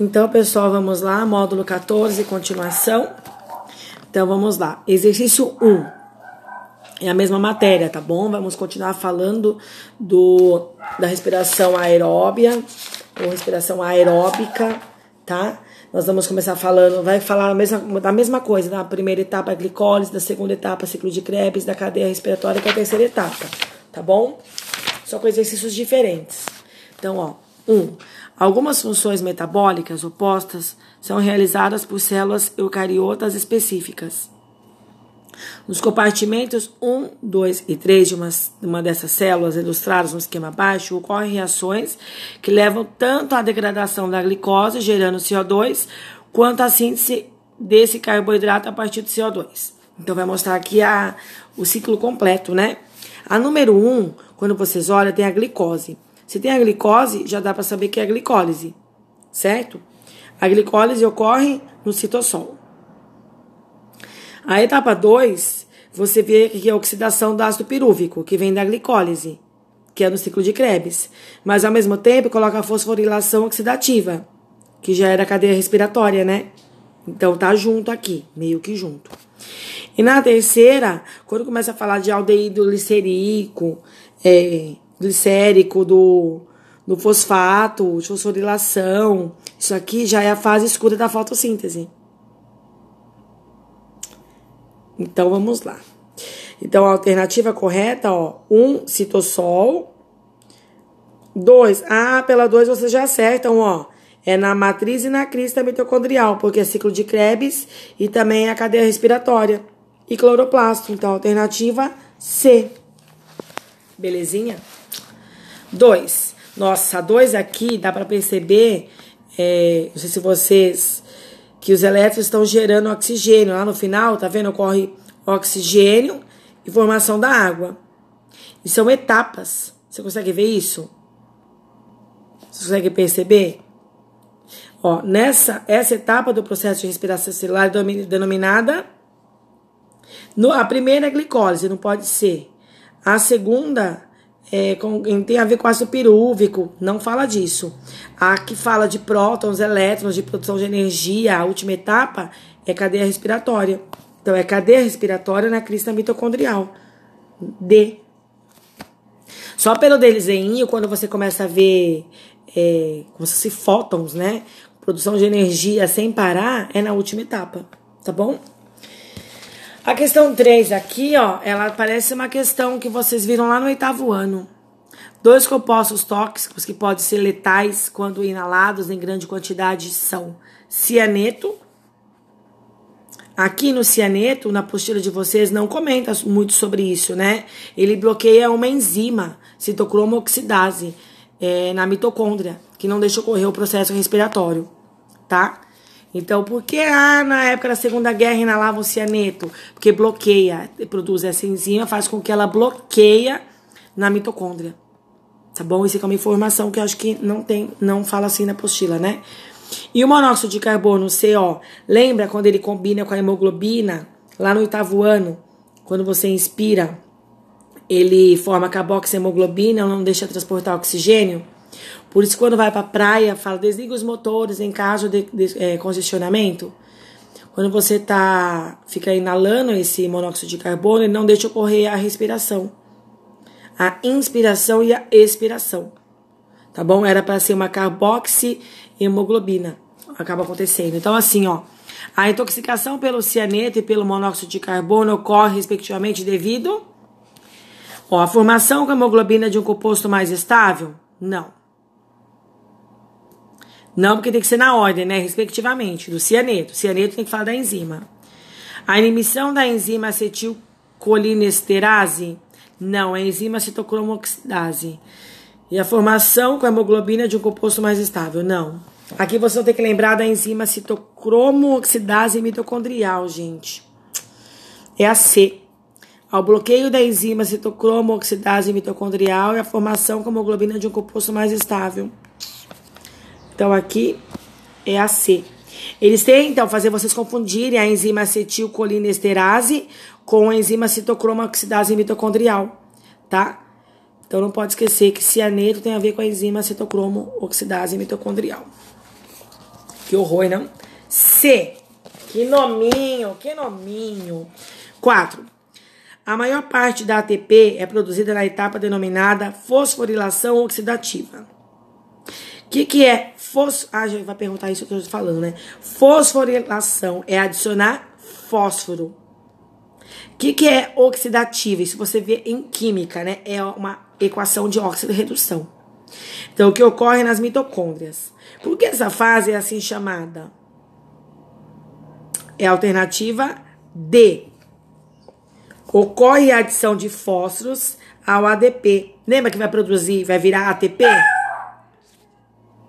Então, pessoal, vamos lá, módulo 14, continuação. Então, vamos lá. Exercício 1. É a mesma matéria, tá bom? Vamos continuar falando do, da respiração aeróbia, ou respiração aeróbica, tá? Nós vamos começar falando, vai falar a mesma, da mesma coisa, da primeira etapa, a glicólise, da segunda etapa, ciclo de Krebs, da cadeia respiratória, que é a terceira etapa, tá bom? Só com exercícios diferentes. Então, ó, um, algumas funções metabólicas opostas são realizadas por células eucariotas específicas. Nos compartimentos 1, 2 e 3 de uma, uma dessas células ilustradas no esquema abaixo, ocorrem reações que levam tanto à degradação da glicose, gerando CO2, quanto à síntese desse carboidrato a partir do CO2. Então, vai mostrar aqui a, o ciclo completo, né? A número 1, quando vocês olham, tem a glicose. Se tem a glicose, já dá para saber que é a glicólise, certo? A glicólise ocorre no citossol. A etapa 2, você vê que é a oxidação do ácido pirúvico, que vem da glicólise, que é no ciclo de Krebs. Mas ao mesmo tempo coloca a fosforilação oxidativa, que já era a cadeia respiratória, né? Então tá junto aqui, meio que junto. E na terceira, quando começa a falar de aldeído glicerico, é, glicérico, do, do fosfato, de fosforilação. Isso aqui já é a fase escura da fotossíntese. Então vamos lá. Então a alternativa correta, ó, um citossol. Dois, ah, pela dois vocês já acertam, ó. É na matriz e na crista mitocondrial, porque é ciclo de Krebs e também é a cadeia respiratória e cloroplasto. Então, alternativa C. Belezinha? 2. Nossa, a 2 aqui dá para perceber, é, não sei se vocês, que os elétrons estão gerando oxigênio. Lá no final, tá vendo? Ocorre oxigênio e formação da água. E são etapas. Você consegue ver isso? Você consegue perceber? Ó, nessa essa etapa do processo de respiração celular denominada no, a primeira é glicólise, não pode ser. A segunda é, com, tem a ver com ácido pirúvico, não fala disso. A que fala de prótons, elétrons, de produção de energia, a última etapa é cadeia respiratória. Então, é cadeia respiratória na crista mitocondrial. D. Só pelo desenho, quando você começa a ver é, como se fosse fótons, né? Produção de energia sem parar, é na última etapa, tá bom? A questão 3 aqui, ó, ela parece uma questão que vocês viram lá no oitavo ano. Dois compostos tóxicos que podem ser letais quando inalados em grande quantidade são cianeto. Aqui no cianeto, na apostila de vocês, não comenta muito sobre isso, né? Ele bloqueia uma enzima, citocromo oxidase, é, na mitocôndria, que não deixa ocorrer o processo respiratório, tá? Então, por que ah, na época da Segunda Guerra inalavam cianeto? Porque bloqueia, produz essa enzima, faz com que ela bloqueia na mitocôndria. Tá bom? Isso é uma informação que eu acho que não tem, não fala assim na apostila, né? E o monóxido de carbono, CO, lembra quando ele combina com a hemoglobina, lá no oitavo ano, quando você inspira, ele forma carboxiemoglobina, não deixa transportar oxigênio? Por isso, quando vai para a praia, fala desliga os motores em caso de, de é, congestionamento. Quando você tá, fica inalando esse monóxido de carbono, ele não deixa ocorrer a respiração. A inspiração e a expiração. Tá bom? Era para ser uma carboxiemoglobina. Acaba acontecendo. Então, assim, ó. A intoxicação pelo cianeto e pelo monóxido de carbono ocorre, respectivamente, devido ó, a formação com hemoglobina de um composto mais estável? Não. Não, porque tem que ser na ordem, né? Respectivamente, do cianeto. Cianeto tem que falar da enzima. A inibição da enzima acetilcolinesterase? Não, é enzima citocromoxidase. E a formação com a hemoglobina de um composto mais estável? Não. Aqui você ter que lembrar da enzima citocromoxidase mitocondrial, gente. É a C. Ao bloqueio da enzima citocromoxidase mitocondrial e a formação com a hemoglobina de um composto mais estável. Então, aqui é a C. Eles tentam fazer vocês confundirem a enzima acetilcolinesterase com a enzima citocromoxidase mitocondrial, tá? Então, não pode esquecer que cianeto tem a ver com a enzima citocromo oxidase mitocondrial. Que horror, não? C. Que nominho, que nominho. 4. A maior parte da ATP é produzida na etapa denominada fosforilação oxidativa. O que, que é fos... Ah, a gente vai perguntar isso que eu estou falando, né? Fosforilação é adicionar fósforo. O que, que é oxidativa? Isso você vê em química, né? É uma equação de óxido redução. Então, o que ocorre nas mitocôndrias. Por que essa fase é assim chamada? É a alternativa D. Ocorre a adição de fósforos ao ADP. Lembra que vai produzir, vai virar ATP?